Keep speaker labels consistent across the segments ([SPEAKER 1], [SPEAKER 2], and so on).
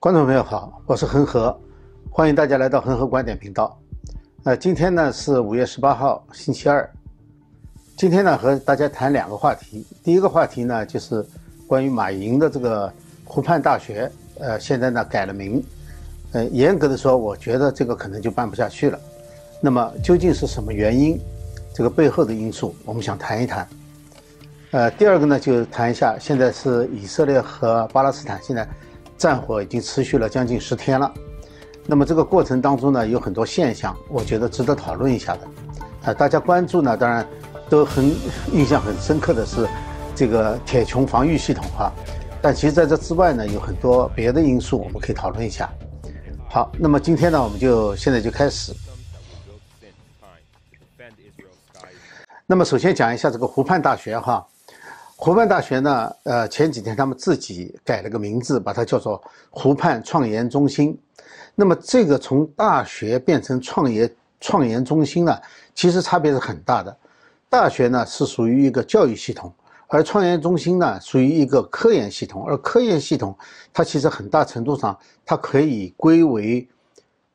[SPEAKER 1] 观众朋友好，我是恒河，欢迎大家来到恒河观点频道。呃，今天呢是五月十八号，星期二。今天呢和大家谈两个话题。第一个话题呢就是关于马云的这个湖畔大学，呃，现在呢改了名。呃，严格的说，我觉得这个可能就办不下去了。那么究竟是什么原因？这个背后的因素，我们想谈一谈。呃，第二个呢，就谈一下，现在是以色列和巴勒斯坦现在战火已经持续了将近十天了。那么这个过程当中呢，有很多现象，我觉得值得讨论一下的。啊，大家关注呢，当然都很印象很深刻的是这个铁穹防御系统哈。但其实在这之外呢，有很多别的因素，我们可以讨论一下。好，那么今天呢，我们就现在就开始。那么首先讲一下这个湖畔大学哈。湖畔大学呢，呃，前几天他们自己改了个名字，把它叫做湖畔创研中心。那么这个从大学变成创业创研中心呢，其实差别是很大的。大学呢是属于一个教育系统，而创研中心呢属于一个科研系统。而科研系统它其实很大程度上它可以归为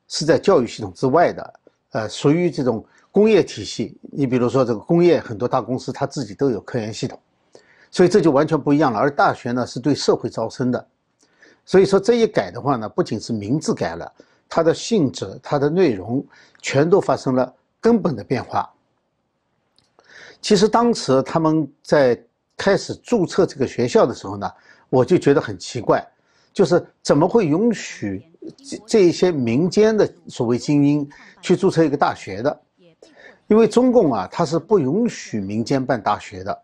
[SPEAKER 1] 是在教育系统之外的，呃，属于这种工业体系。你比如说这个工业很多大公司它自己都有科研系统。所以这就完全不一样了，而大学呢是对社会招生的，所以说这一改的话呢，不仅是名字改了，它的性质、它的内容全都发生了根本的变化。其实当时他们在开始注册这个学校的时候呢，我就觉得很奇怪，就是怎么会允许这这一些民间的所谓精英去注册一个大学的？因为中共啊，它是不允许民间办大学的。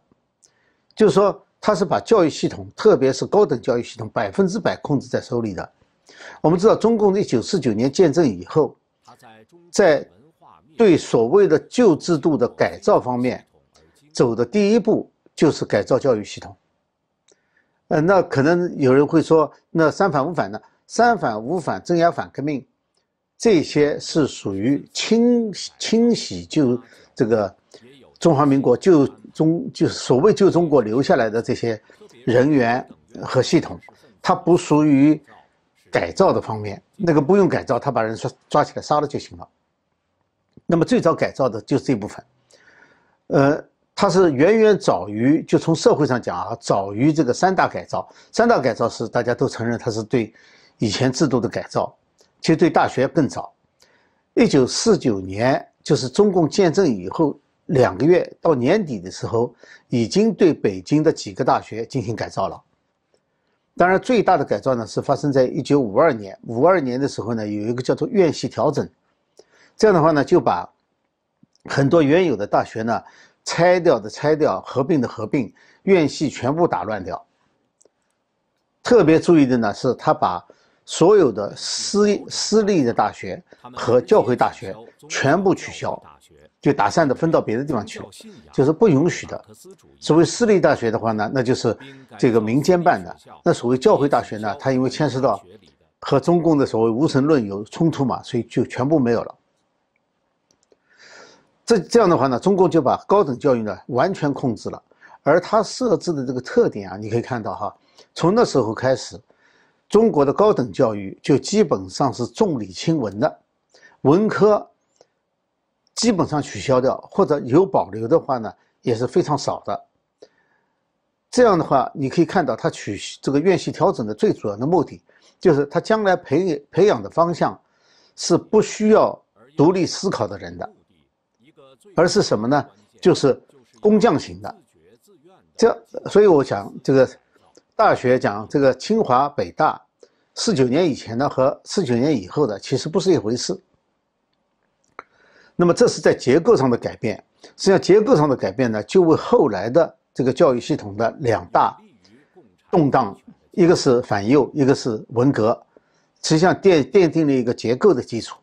[SPEAKER 1] 就是说，他是把教育系统，特别是高等教育系统，百分之百控制在手里的。我们知道，中共一九四九年建政以后，在对所谓的旧制度的改造方面，走的第一步就是改造教育系统。呃，那可能有人会说，那三反五反呢？三反五反镇压反革命，这些是属于清清洗旧这个中华民国旧。中就是所谓旧中国留下来的这些人员和系统，它不属于改造的方面，那个不用改造，他把人抓抓起来杀了就行了。那么最早改造的就是这部分，呃，它是远远早于就从社会上讲啊，早于这个三大改造。三大改造是大家都承认它是对以前制度的改造，其实对大学更早。一九四九年就是中共建政以后。两个月到年底的时候，已经对北京的几个大学进行改造了。当然，最大的改造呢是发生在一九五二年。五二年的时候呢，有一个叫做院系调整，这样的话呢，就把很多原有的大学呢拆掉的拆掉，合并的合并，院系全部打乱掉。特别注意的呢是，他把所有的私私立的大学和教会大学全部取消。就打散的分到别的地方去了，就是不允许的。所谓私立大学的话呢，那就是这个民间办的。那所谓教会大学呢，它因为牵涉到和中共的所谓无神论有冲突嘛，所以就全部没有了。这这样的话呢，中共就把高等教育呢完全控制了。而它设置的这个特点啊，你可以看到哈，从那时候开始，中国的高等教育就基本上是重理轻文的，文科。基本上取消掉，或者有保留的话呢，也是非常少的。这样的话，你可以看到，他取这个院系调整的最主要的目的，就是他将来培培养的方向，是不需要独立思考的人的，而是什么呢？就是工匠型的。这，所以我想，这个大学讲这个清华、北大，四九年以前的和四九年以后的，其实不是一回事。那么这是在结构上的改变，实际上结构上的改变呢，就为后来的这个教育系统的两大动荡，一个是反右，一个是文革，实际上奠奠定了一个结构的基础。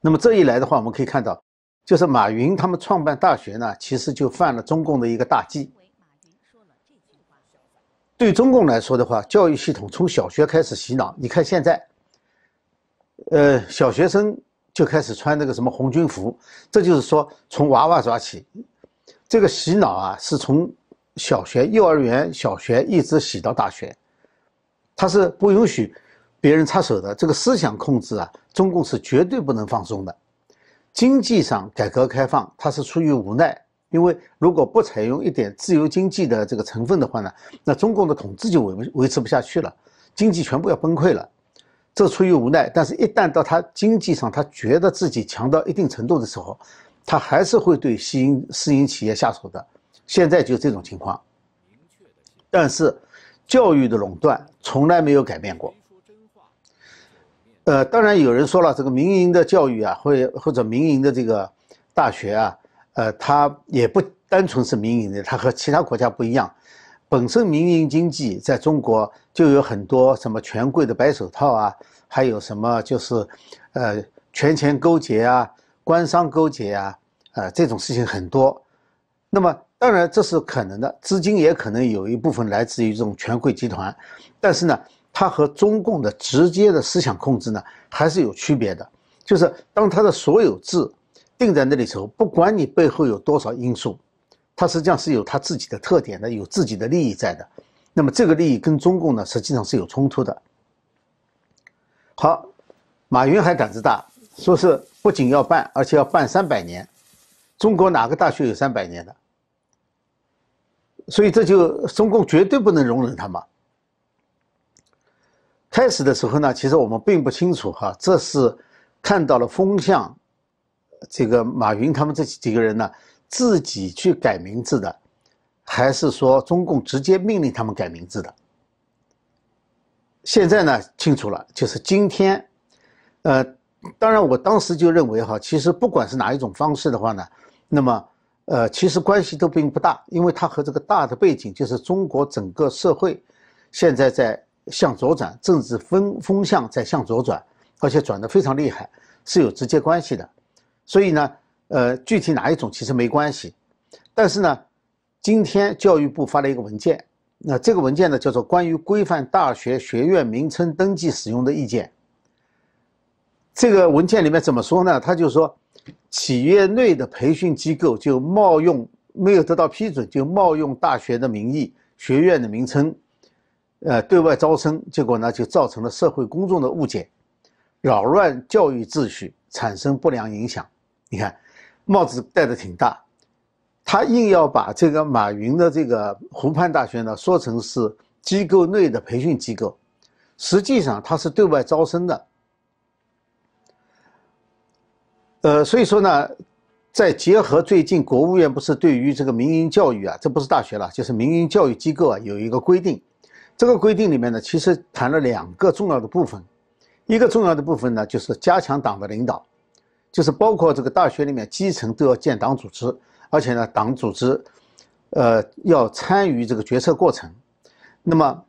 [SPEAKER 1] 那么这一来的话，我们可以看到，就是马云他们创办大学呢，其实就犯了中共的一个大忌。对中共来说的话，教育系统从小学开始洗脑，你看现在，呃，小学生。就开始穿那个什么红军服，这就是说从娃娃抓起，这个洗脑啊，是从小学、幼儿园、小学一直洗到大学，他是不允许别人插手的。这个思想控制啊，中共是绝对不能放松的。经济上改革开放，它是出于无奈，因为如果不采用一点自由经济的这个成分的话呢，那中共的统治就维维持不下去了，经济全部要崩溃了。这出于无奈，但是一旦到他经济上他觉得自己强到一定程度的时候，他还是会对私营私营企业下手的。现在就这种情况。但是，教育的垄断从来没有改变过。呃，当然有人说了，这个民营的教育啊，或或者民营的这个大学啊，呃，它也不单纯是民营的，它和其他国家不一样。本身民营经济在中国就有很多什么权贵的白手套啊，还有什么就是，呃，权钱勾结啊，官商勾结啊，呃，这种事情很多。那么。当然，这是可能的，资金也可能有一部分来自于这种权贵集团，但是呢，它和中共的直接的思想控制呢还是有区别的。就是当它的所有制定在那里时候，不管你背后有多少因素，它实际上是有它自己的特点的，有自己的利益在的。那么这个利益跟中共呢实际上是有冲突的。好，马云还胆子大，说是不仅要办，而且要办三百年。中国哪个大学有三百年的？所以这就中共绝对不能容忍他嘛。开始的时候呢，其实我们并不清楚哈，这是看到了风向，这个马云他们这几个人呢自己去改名字的，还是说中共直接命令他们改名字的？现在呢清楚了，就是今天，呃，当然我当时就认为哈，其实不管是哪一种方式的话呢，那么。呃，其实关系都并不大，因为它和这个大的背景就是中国整个社会现在在向左转，政治风风向在向左转，而且转得非常厉害，是有直接关系的。所以呢，呃，具体哪一种其实没关系。但是呢，今天教育部发了一个文件，那这个文件呢叫做《关于规范大学学院名称登记使用的意见》。这个文件里面怎么说呢？他就说。企业内的培训机构就冒用没有得到批准，就冒用大学的名义、学院的名称，呃，对外招生，结果呢就造成了社会公众的误解，扰乱教育秩序，产生不良影响。你看，帽子戴的挺大，他硬要把这个马云的这个湖畔大学呢说成是机构内的培训机构，实际上它是对外招生的。呃，所以说呢，再结合最近国务院不是对于这个民营教育啊，这不是大学了，就是民营教育机构啊，有一个规定。这个规定里面呢，其实谈了两个重要的部分。一个重要的部分呢，就是加强党的领导，就是包括这个大学里面基层都要建党组织，而且呢，党组织，呃，要参与这个决策过程。那么，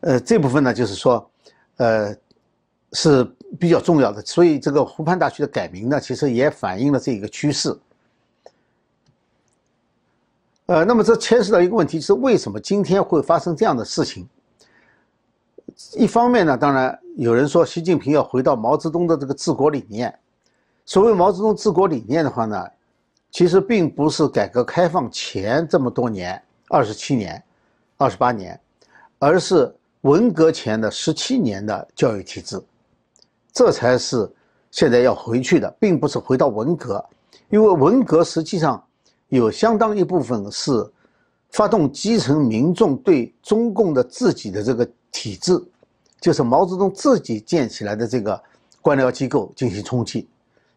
[SPEAKER 1] 呃，这部分呢，就是说，呃。是比较重要的，所以这个湖畔大学的改名呢，其实也反映了这一个趋势。呃，那么这牵涉到一个问题，是为什么今天会发生这样的事情？一方面呢，当然有人说习近平要回到毛泽东的这个治国理念。所谓毛泽东治国理念的话呢，其实并不是改革开放前这么多年，二十七年、二十八年，而是文革前的十七年的教育体制。这才是现在要回去的，并不是回到文革，因为文革实际上有相当一部分是发动基层民众对中共的自己的这个体制，就是毛泽东自己建起来的这个官僚机构进行冲击。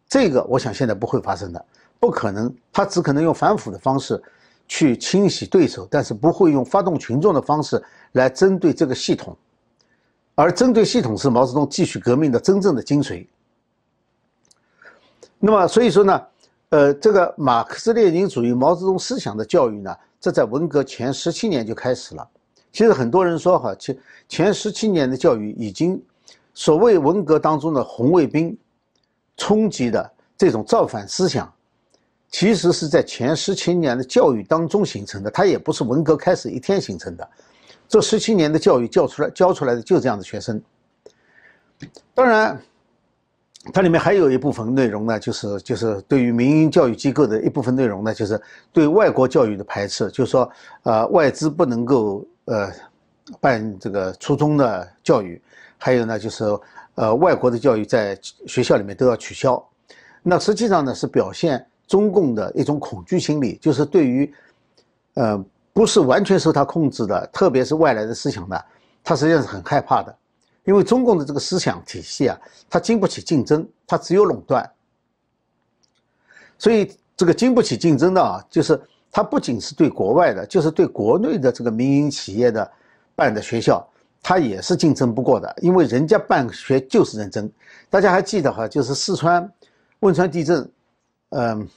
[SPEAKER 1] 这个我想现在不会发生的，不可能，他只可能用反腐的方式去清洗对手，但是不会用发动群众的方式来针对这个系统。而针对系统是毛泽东继续革命的真正的精髓。那么，所以说呢，呃，这个马克思列宁主义、毛泽东思想的教育呢，这在文革前十七年就开始了。其实很多人说哈，前前十七年的教育已经，所谓文革当中的红卫兵冲击的这种造反思想，其实是在前十七年的教育当中形成的，它也不是文革开始一天形成的。这十七年的教育教出来教出来的就这样的学生，当然，它里面还有一部分内容呢，就是就是对于民营教育机构的一部分内容呢，就是对外国教育的排斥，就是说，呃，外资不能够呃办这个初中的教育，还有呢就是呃外国的教育在学校里面都要取消。那实际上呢是表现中共的一种恐惧心理，就是对于呃不是完全受他控制的，特别是外来的思想呢，他实际上是很害怕的，因为中共的这个思想体系啊，它经不起竞争，它只有垄断。所以这个经不起竞争的啊，就是它不仅是对国外的，就是对国内的这个民营企业的办的学校，它也是竞争不过的，因为人家办学就是认真。大家还记得哈，就是四川汶川地震，嗯，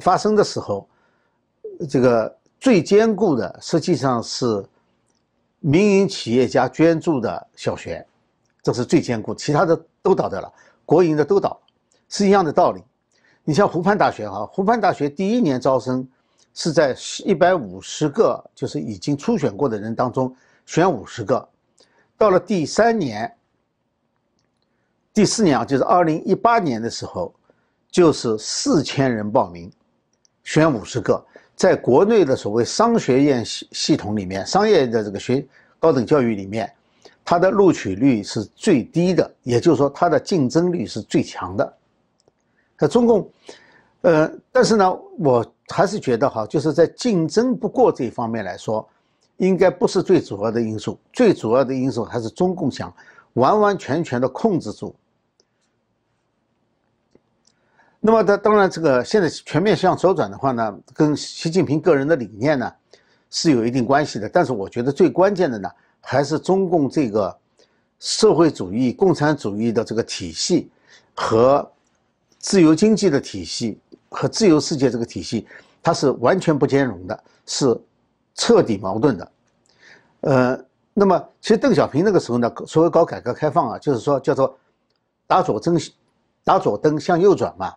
[SPEAKER 1] 发生的时候，这个最坚固的实际上是民营企业家捐助的小学，这是最坚固，其他的都倒掉了，国营的都倒，是一样的道理。你像湖畔大学哈，湖畔大学第一年招生是在一百五十个就是已经初选过的人当中选五十个，到了第三年、第四年啊，就是二零一八年的时候，就是四千人报名，选五十个，在国内的所谓商学院系系统里面，商业的这个学高等教育里面，它的录取率是最低的，也就是说它的竞争力是最强的。那中共，呃，但是呢，我还是觉得哈，就是在竞争不过这一方面来说，应该不是最主要的因素。最主要的因素还是中共想完完全全的控制住。那么，他当然，这个现在全面向左转的话呢，跟习近平个人的理念呢是有一定关系的。但是，我觉得最关键的呢，还是中共这个社会主义、共产主义的这个体系和。自由经济的体系和自由世界这个体系，它是完全不兼容的，是彻底矛盾的。呃，那么其实邓小平那个时候呢，所谓搞改革开放啊，就是说叫做打左灯，打左灯向右转嘛。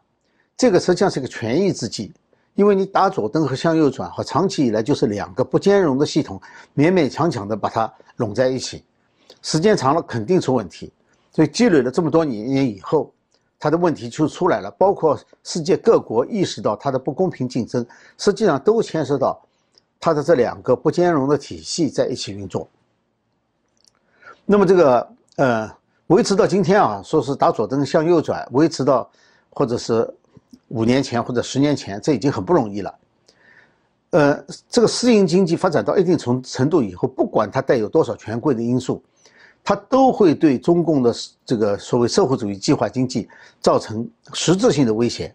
[SPEAKER 1] 这个实际上是个权宜之计，因为你打左灯和向右转，和长期以来就是两个不兼容的系统，勉勉强强的把它拢在一起，时间长了肯定出问题。所以积累了这么多年以后。它的问题就出来了，包括世界各国意识到它的不公平竞争，实际上都牵涉到它的这两个不兼容的体系在一起运作。那么这个呃，维持到今天啊，说是打左灯向右转，维持到或者是五年前或者十年前，这已经很不容易了。呃，这个私营经济发展到一定程程度以后，不管它带有多少权贵的因素。它都会对中共的这个所谓社会主义计划经济造成实质性的威胁，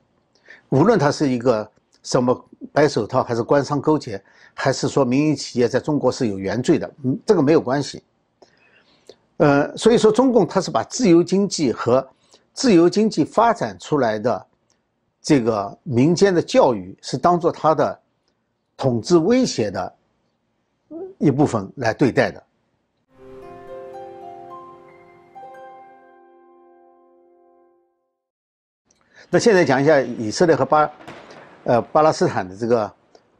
[SPEAKER 1] 无论它是一个什么白手套，还是官商勾结，还是说民营企业在中国是有原罪的，嗯，这个没有关系。呃，所以说中共它是把自由经济和自由经济发展出来的这个民间的教育是当做它的统治威胁的一部分来对待的。那现在讲一下以色列和巴，呃巴勒斯坦的这个，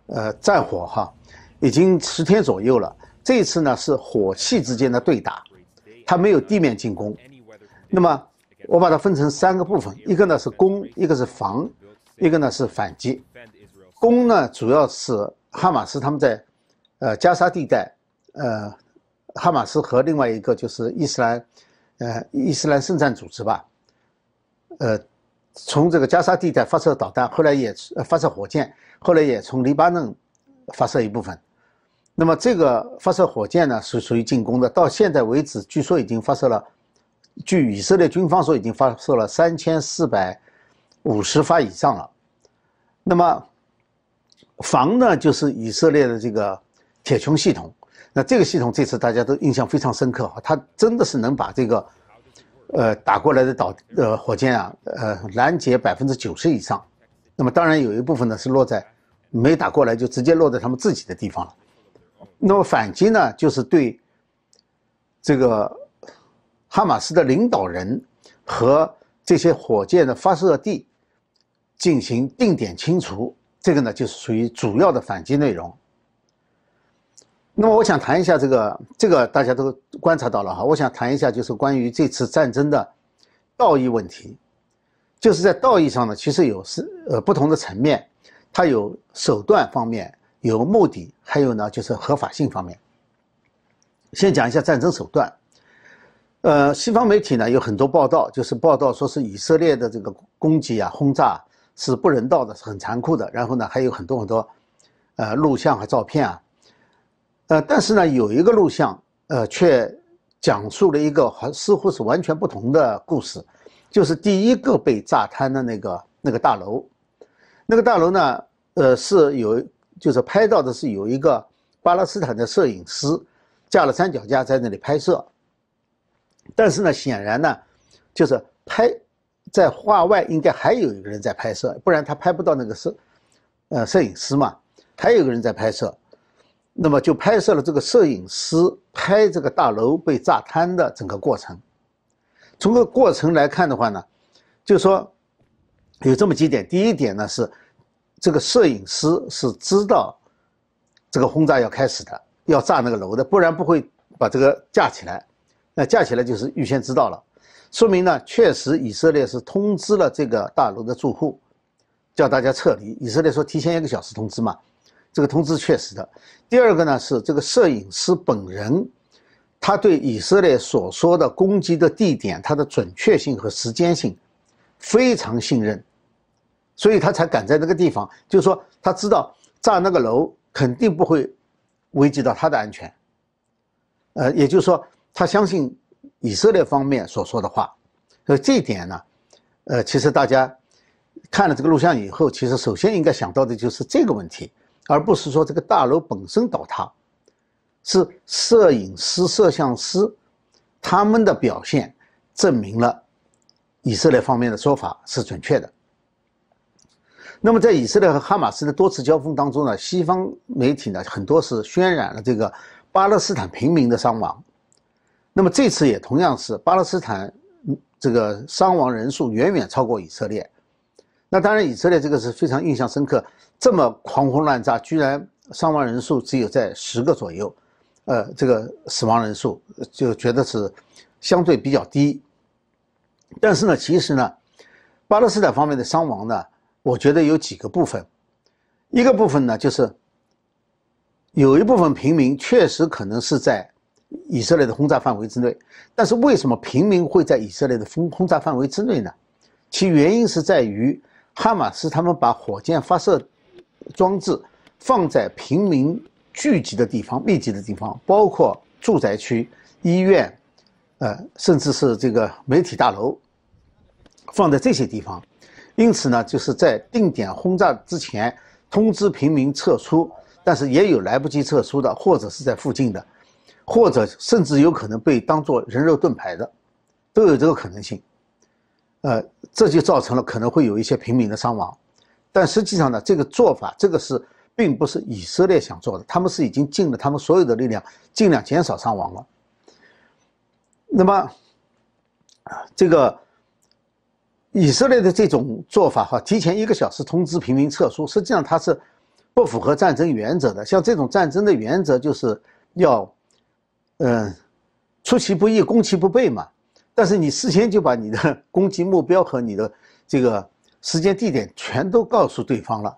[SPEAKER 1] 呃战火哈，已经十天左右了。这一次呢是火器之间的对打，它没有地面进攻。那么我把它分成三个部分，一个呢是攻，一个是防，一个呢是反击。攻呢主要是哈马斯他们在，呃加沙地带，呃哈马斯和另外一个就是伊斯兰，呃伊斯兰圣战组织吧，呃。从这个加沙地带发射导弹，后来也发射火箭，后来也从黎巴嫩发射一部分。那么这个发射火箭呢，是属于进攻的。到现在为止，据说已经发射了，据以色列军方说，已经发射了三千四百五十发以上了。那么防呢，就是以色列的这个铁穹系统。那这个系统这次大家都印象非常深刻，它真的是能把这个。呃，打过来的导呃火箭啊，呃拦截百分之九十以上，那么当然有一部分呢是落在没打过来就直接落在他们自己的地方了。那么反击呢，就是对这个哈马斯的领导人和这些火箭的发射地进行定点清除，这个呢就是属于主要的反击内容。那么我想谈一下这个，这个大家都观察到了哈。我想谈一下就是关于这次战争的道义问题，就是在道义上呢，其实有是呃不同的层面，它有手段方面，有目的，还有呢就是合法性方面。先讲一下战争手段。呃，西方媒体呢有很多报道，就是报道说是以色列的这个攻击啊、轰炸是不人道的，是很残酷的。然后呢，还有很多很多呃录像和照片啊。呃，但是呢，有一个录像，呃，却讲述了一个还似乎是完全不同的故事，就是第一个被炸瘫的那个那个大楼。那个大楼呢，呃，是有就是拍到的是有一个巴勒斯坦的摄影师架了三脚架在那里拍摄。但是呢，显然呢，就是拍在画外应该还有一个人在拍摄，不然他拍不到那个摄，呃，摄影师嘛，还有一个人在拍摄，那么就拍摄了这个摄影师拍这个大楼被炸瘫的整个过程。从这个过程来看的话呢，就说有这么几点，第一点呢是这个摄影师是知道这个轰炸要开始的，要炸那个楼的，不然不会把这个架起来。那架起来就是预先知道了，说明呢，确实以色列是通知了这个大楼的住户，叫大家撤离。以色列说提前一个小时通知嘛，这个通知确实的。第二个呢是这个摄影师本人，他对以色列所说的攻击的地点，它的准确性和时间性非常信任，所以他才敢在那个地方，就是说他知道炸那个楼肯定不会危及到他的安全，呃，也就是说。他相信以色列方面所说的话，所以这一点呢，呃，其实大家看了这个录像以后，其实首先应该想到的就是这个问题，而不是说这个大楼本身倒塌，是摄影师、摄像师他们的表现证明了以色列方面的说法是准确的。那么在以色列和哈马斯的多次交锋当中呢，西方媒体呢很多是渲染了这个巴勒斯坦平民的伤亡。那么这次也同样是巴勒斯坦，这个伤亡人数远远超过以色列。那当然，以色列这个是非常印象深刻，这么狂轰滥炸，居然伤亡人数只有在十个左右，呃，这个死亡人数就觉得是相对比较低。但是呢，其实呢，巴勒斯坦方面的伤亡呢，我觉得有几个部分，一个部分呢就是有一部分平民确实可能是在。以色列的轰炸范围之内，但是为什么平民会在以色列的轰轰炸范围之内呢？其原因是在于哈马斯他们把火箭发射装置放在平民聚集的地方、密集的地方，包括住宅区、医院，呃，甚至是这个媒体大楼，放在这些地方。因此呢，就是在定点轰炸之前通知平民撤出，但是也有来不及撤出的，或者是在附近的。或者甚至有可能被当做人肉盾牌的，都有这个可能性。呃，这就造成了可能会有一些平民的伤亡。但实际上呢，这个做法，这个是并不是以色列想做的，他们是已经尽了他们所有的力量，尽量减少伤亡了。那么，这个以色列的这种做法哈，提前一个小时通知平民撤出，实际上它是不符合战争原则的。像这种战争的原则，就是要。嗯，出其不意，攻其不备嘛。但是你事先就把你的攻击目标和你的这个时间地点全都告诉对方了。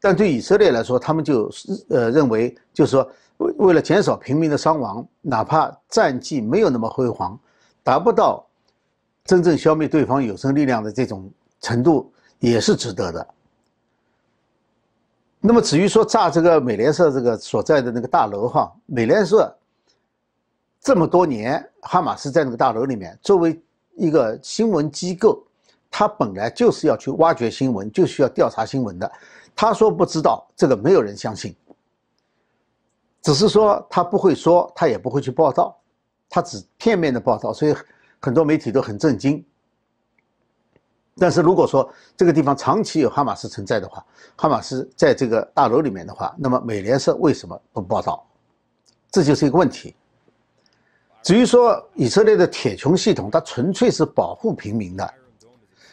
[SPEAKER 1] 但对以色列来说，他们就呃认为，就是说为为了减少平民的伤亡，哪怕战绩没有那么辉煌，达不到真正消灭对方有生力量的这种程度，也是值得的。那么至于说炸这个美联社这个所在的那个大楼哈，美联社。这么多年，哈马斯在那个大楼里面，作为一个新闻机构，他本来就是要去挖掘新闻，就需要调查新闻的。他说不知道，这个没有人相信。只是说他不会说，他也不会去报道，他只片面的报道，所以很多媒体都很震惊。但是如果说这个地方长期有哈马斯存在的话，哈马斯在这个大楼里面的话，那么美联社为什么不报道？这就是一个问题。至于说以色列的铁穹系统，它纯粹是保护平民的，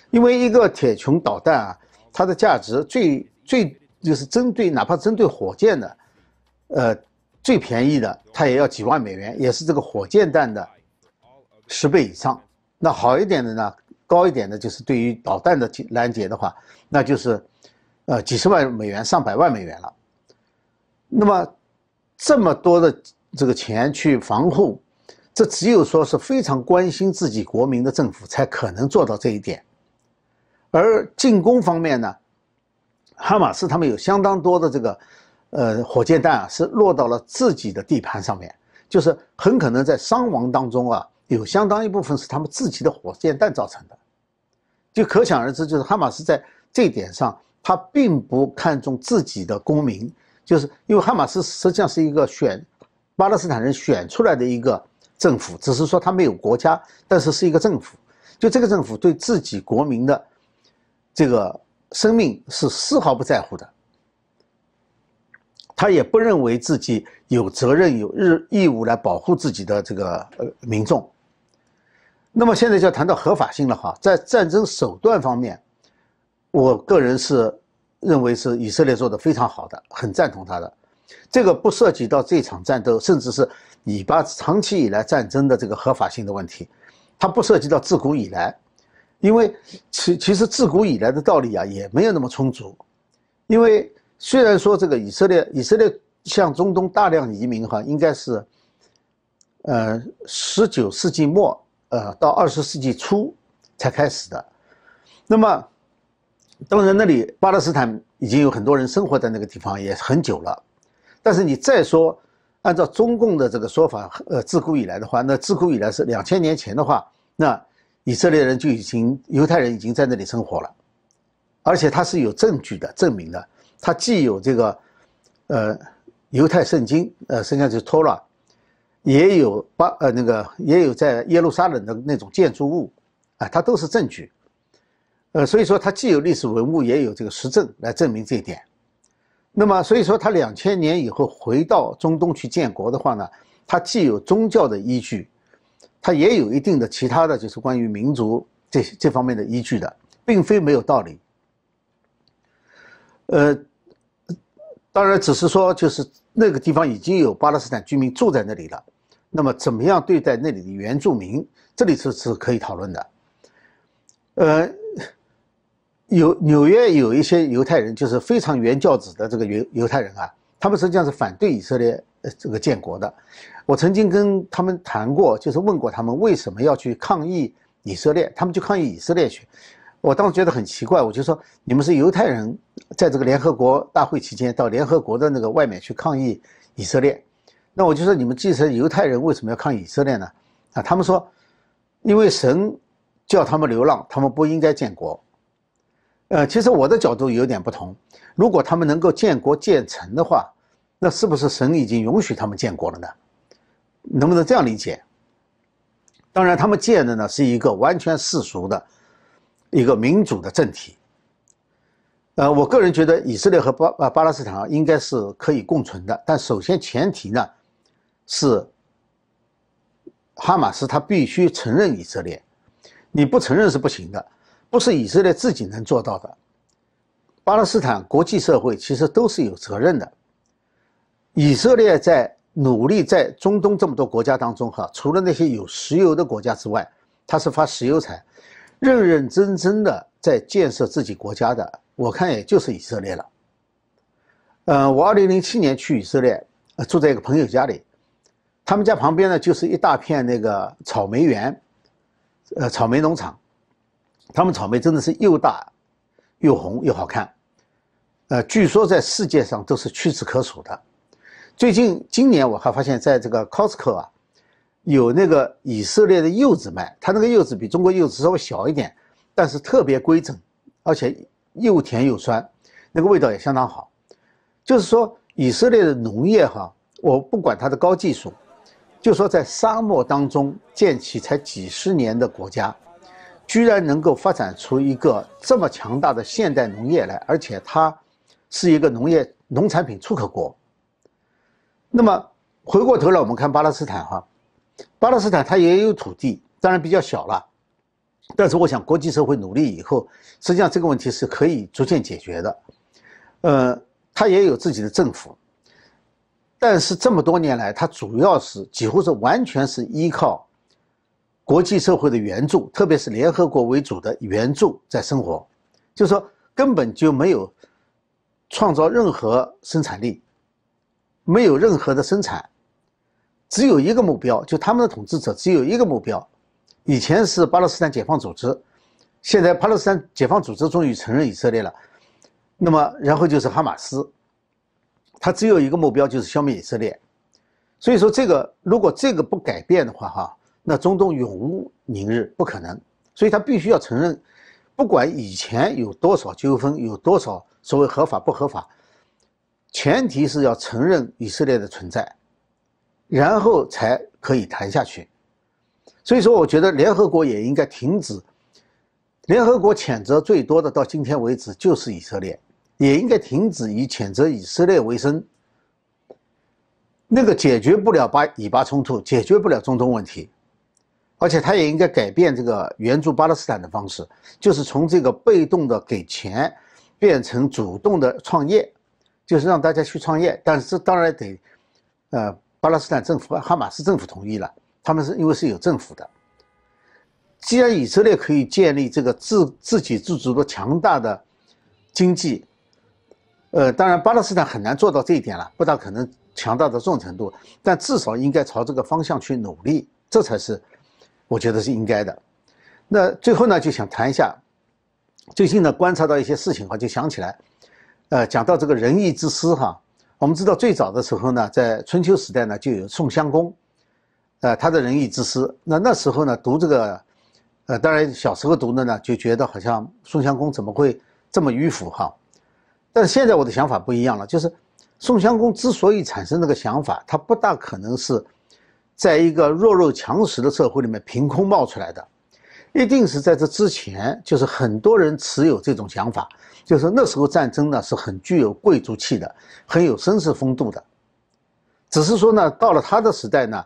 [SPEAKER 1] 因为一个铁穹导弹啊，它的价值最最就是针对哪怕针对火箭的，呃，最便宜的它也要几万美元，也是这个火箭弹的十倍以上。那好一点的呢，高一点的就是对于导弹的拦截的话，那就是呃几十万美元、上百万美元了。那么这么多的。这个钱去防护，这只有说是非常关心自己国民的政府才可能做到这一点。而进攻方面呢，哈马斯他们有相当多的这个，呃，火箭弹啊，是落到了自己的地盘上面，就是很可能在伤亡当中啊，有相当一部分是他们自己的火箭弹造成的，就可想而知，就是哈马斯在这一点上，他并不看重自己的公民，就是因为哈马斯实际上是一个选巴勒斯坦人选出来的一个政府，只是说他没有国家，但是是一个政府，就这个政府对自己国民的。这个生命是丝毫不在乎的，他也不认为自己有责任、有日义务来保护自己的这个呃民众。那么现在就要谈到合法性了哈，在战争手段方面，我个人是认为是以色列做的非常好的，很赞同他的。这个不涉及到这场战斗，甚至是以巴长期以来战争的这个合法性的问题，它不涉及到自古以来。因为其其实自古以来的道理啊也没有那么充足，因为虽然说这个以色列以色列向中东大量移民哈，应该是，呃十九世纪末呃到二十世纪初才开始的，那么当然那里巴勒斯坦已经有很多人生活在那个地方也很久了，但是你再说按照中共的这个说法呃自古以来的话，那自古以来是两千年前的话那。以色列人就已经犹太人已经在那里生活了，而且他是有证据的证明的，他既有这个，呃，犹太圣经，呃，实际上就是托拉，也有巴呃那个也有在耶路撒冷的那种建筑物，啊，它都是证据，呃，所以说它既有历史文物，也有这个实证来证明这一点。那么，所以说他两千年以后回到中东去建国的话呢，他既有宗教的依据。它也有一定的其他的就是关于民族这这方面的依据的，并非没有道理。呃，当然只是说就是那个地方已经有巴勒斯坦居民住在那里了，那么怎么样对待那里的原住民，这里是是可以讨论的。呃，有纽约有一些犹太人，就是非常原教旨的这个犹犹太人啊，他们实际上是反对以色列呃这个建国的。我曾经跟他们谈过，就是问过他们为什么要去抗议以色列，他们就抗议以色列去。我当时觉得很奇怪，我就说你们是犹太人，在这个联合国大会期间到联合国的那个外面去抗议以色列，那我就说你们既是犹太人，为什么要抗议以色列呢？啊，他们说，因为神叫他们流浪，他们不应该建国。呃，其实我的角度有点不同，如果他们能够建国建成的话，那是不是神已经允许他们建国了呢？能不能这样理解？当然，他们建的呢是一个完全世俗的、一个民主的政体。呃，我个人觉得以色列和巴巴勒斯坦应该是可以共存的，但首先前提呢是哈马斯他必须承认以色列，你不承认是不行的，不是以色列自己能做到的。巴勒斯坦国际社会其实都是有责任的，以色列在。努力在中东这么多国家当中，哈，除了那些有石油的国家之外，他是发石油财，认认真真的在建设自己国家的，我看也就是以色列了。呃，我二零零七年去以色列，住在一个朋友家里，他们家旁边呢就是一大片那个草莓园，呃，草莓农场，他们草莓真的是又大又红又好看，呃，据说在世界上都是屈指可数的。最近今年我还发现，在这个 Costco 啊，有那个以色列的柚子卖，它那个柚子比中国柚子稍微小一点，但是特别规整，而且又甜又酸，那个味道也相当好。就是说，以色列的农业哈，我不管它的高技术，就说在沙漠当中建起才几十年的国家，居然能够发展出一个这么强大的现代农业来，而且它是一个农业农产品出口国。那么回过头来，我们看巴勒斯坦哈，巴勒斯坦它也有土地，当然比较小了，但是我想国际社会努力以后，实际上这个问题是可以逐渐解决的。呃，它也有自己的政府，但是这么多年来，它主要是几乎是完全是依靠国际社会的援助，特别是联合国为主的援助在生活，就是说根本就没有创造任何生产力。没有任何的生产，只有一个目标，就他们的统治者只有一个目标。以前是巴勒斯坦解放组织，现在巴勒斯坦解放组织终于承认以色列了。那么，然后就是哈马斯，他只有一个目标，就是消灭以色列。所以说，这个如果这个不改变的话，哈，那中东永无宁日，不可能。所以他必须要承认，不管以前有多少纠纷，有多少所谓合法不合法，前提是要承认以色列的存在。然后才可以谈下去，所以说，我觉得联合国也应该停止。联合国谴责最多的，到今天为止就是以色列，也应该停止以谴责以色列为生。那个解决不了巴以巴冲突，解决不了中东问题，而且他也应该改变这个援助巴勒斯坦的方式，就是从这个被动的给钱，变成主动的创业，就是让大家去创业。但是这当然得，呃。巴勒斯坦政府、哈马斯政府同意了，他们是因为是有政府的。既然以色列可以建立这个自自给自足的强大的经济，呃，当然巴勒斯坦很难做到这一点了，不大可能强大到这种程度，但至少应该朝这个方向去努力，这才是我觉得是应该的。那最后呢，就想谈一下最近呢观察到一些事情哈，就想起来，呃，讲到这个仁义之师哈。我们知道最早的时候呢，在春秋时代呢，就有宋襄公，呃，他的仁义之师。那那时候呢，读这个，呃，当然小时候读的呢，就觉得好像宋襄公怎么会这么迂腐哈。但是现在我的想法不一样了，就是宋襄公之所以产生那个想法，他不大可能是在一个弱肉强食的社会里面凭空冒出来的，一定是在这之前，就是很多人持有这种想法。就是那时候战争呢是很具有贵族气的，很有绅士风度的。只是说呢，到了他的时代呢，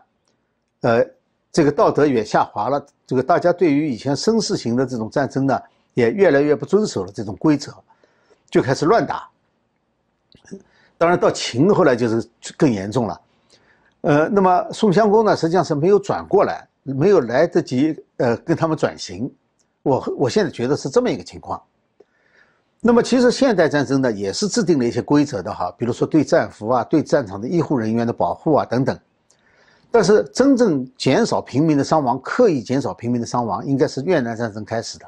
[SPEAKER 1] 呃，这个道德也下滑了。这个大家对于以前绅士型的这种战争呢，也越来越不遵守了这种规则，就开始乱打。当然到秦后来就是更严重了。呃，那么宋襄公呢，实际上是没有转过来，没有来得及呃跟他们转型。我我现在觉得是这么一个情况。那么其实现代战争呢，也是制定了一些规则的哈，比如说对战俘啊、对战场的医护人员的保护啊等等。但是真正减少平民的伤亡，刻意减少平民的伤亡，应该是越南战争开始的。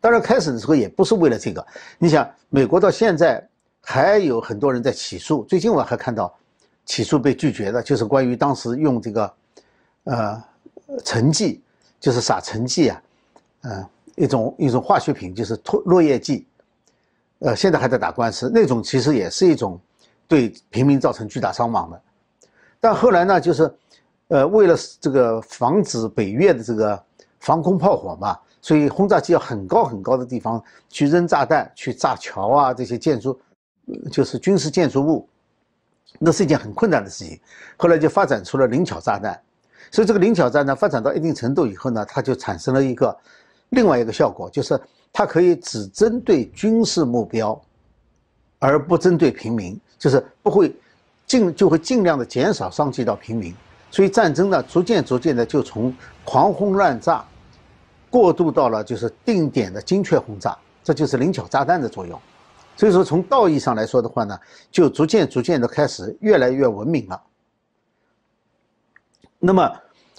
[SPEAKER 1] 当然开始的时候也不是为了这个。你想，美国到现在还有很多人在起诉，最近我还看到起诉被拒绝的，就是关于当时用这个呃沉剂，就是撒沉剂啊，嗯，一种一种化学品，就是脱落叶剂。呃，现在还在打官司，那种其实也是一种对平民造成巨大伤亡的。但后来呢，就是呃，为了这个防止北越的这个防空炮火嘛，所以轰炸机要很高很高的地方去扔炸弹，去炸桥啊这些建筑，就是军事建筑物，那是一件很困难的事情。后来就发展出了灵巧炸弹，所以这个灵巧炸弹发展到一定程度以后呢，它就产生了一个另外一个效果，就是。它可以只针对军事目标，而不针对平民，就是不会尽就会尽量的减少伤及到平民。所以战争呢，逐渐逐渐的就从狂轰乱炸，过渡到了就是定点的精确轰炸，这就是灵巧炸弹的作用。所以说，从道义上来说的话呢，就逐渐逐渐的开始越来越文明了。那么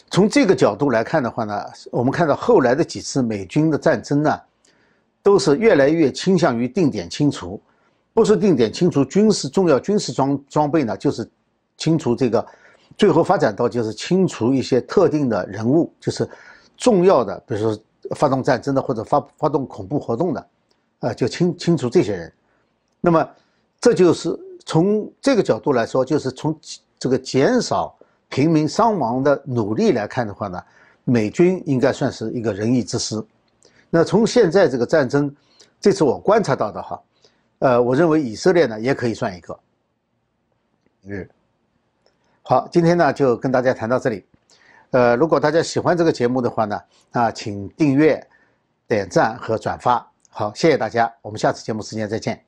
[SPEAKER 1] 从这个角度来看的话呢，我们看到后来的几次美军的战争呢。都是越来越倾向于定点清除，不是定点清除军事重要军事装装备呢，就是清除这个，最后发展到就是清除一些特定的人物，就是重要的，比如说发动战争的或者发发动恐怖活动的，啊，就清清除这些人。那么，这就是从这个角度来说，就是从这个减少平民伤亡的努力来看的话呢，美军应该算是一个仁义之师。那从现在这个战争，这次我观察到的哈，呃，我认为以色列呢也可以算一个。嗯，好，今天呢就跟大家谈到这里。呃，如果大家喜欢这个节目的话呢，啊，请订阅、点赞和转发。好，谢谢大家，我们下次节目时间再见。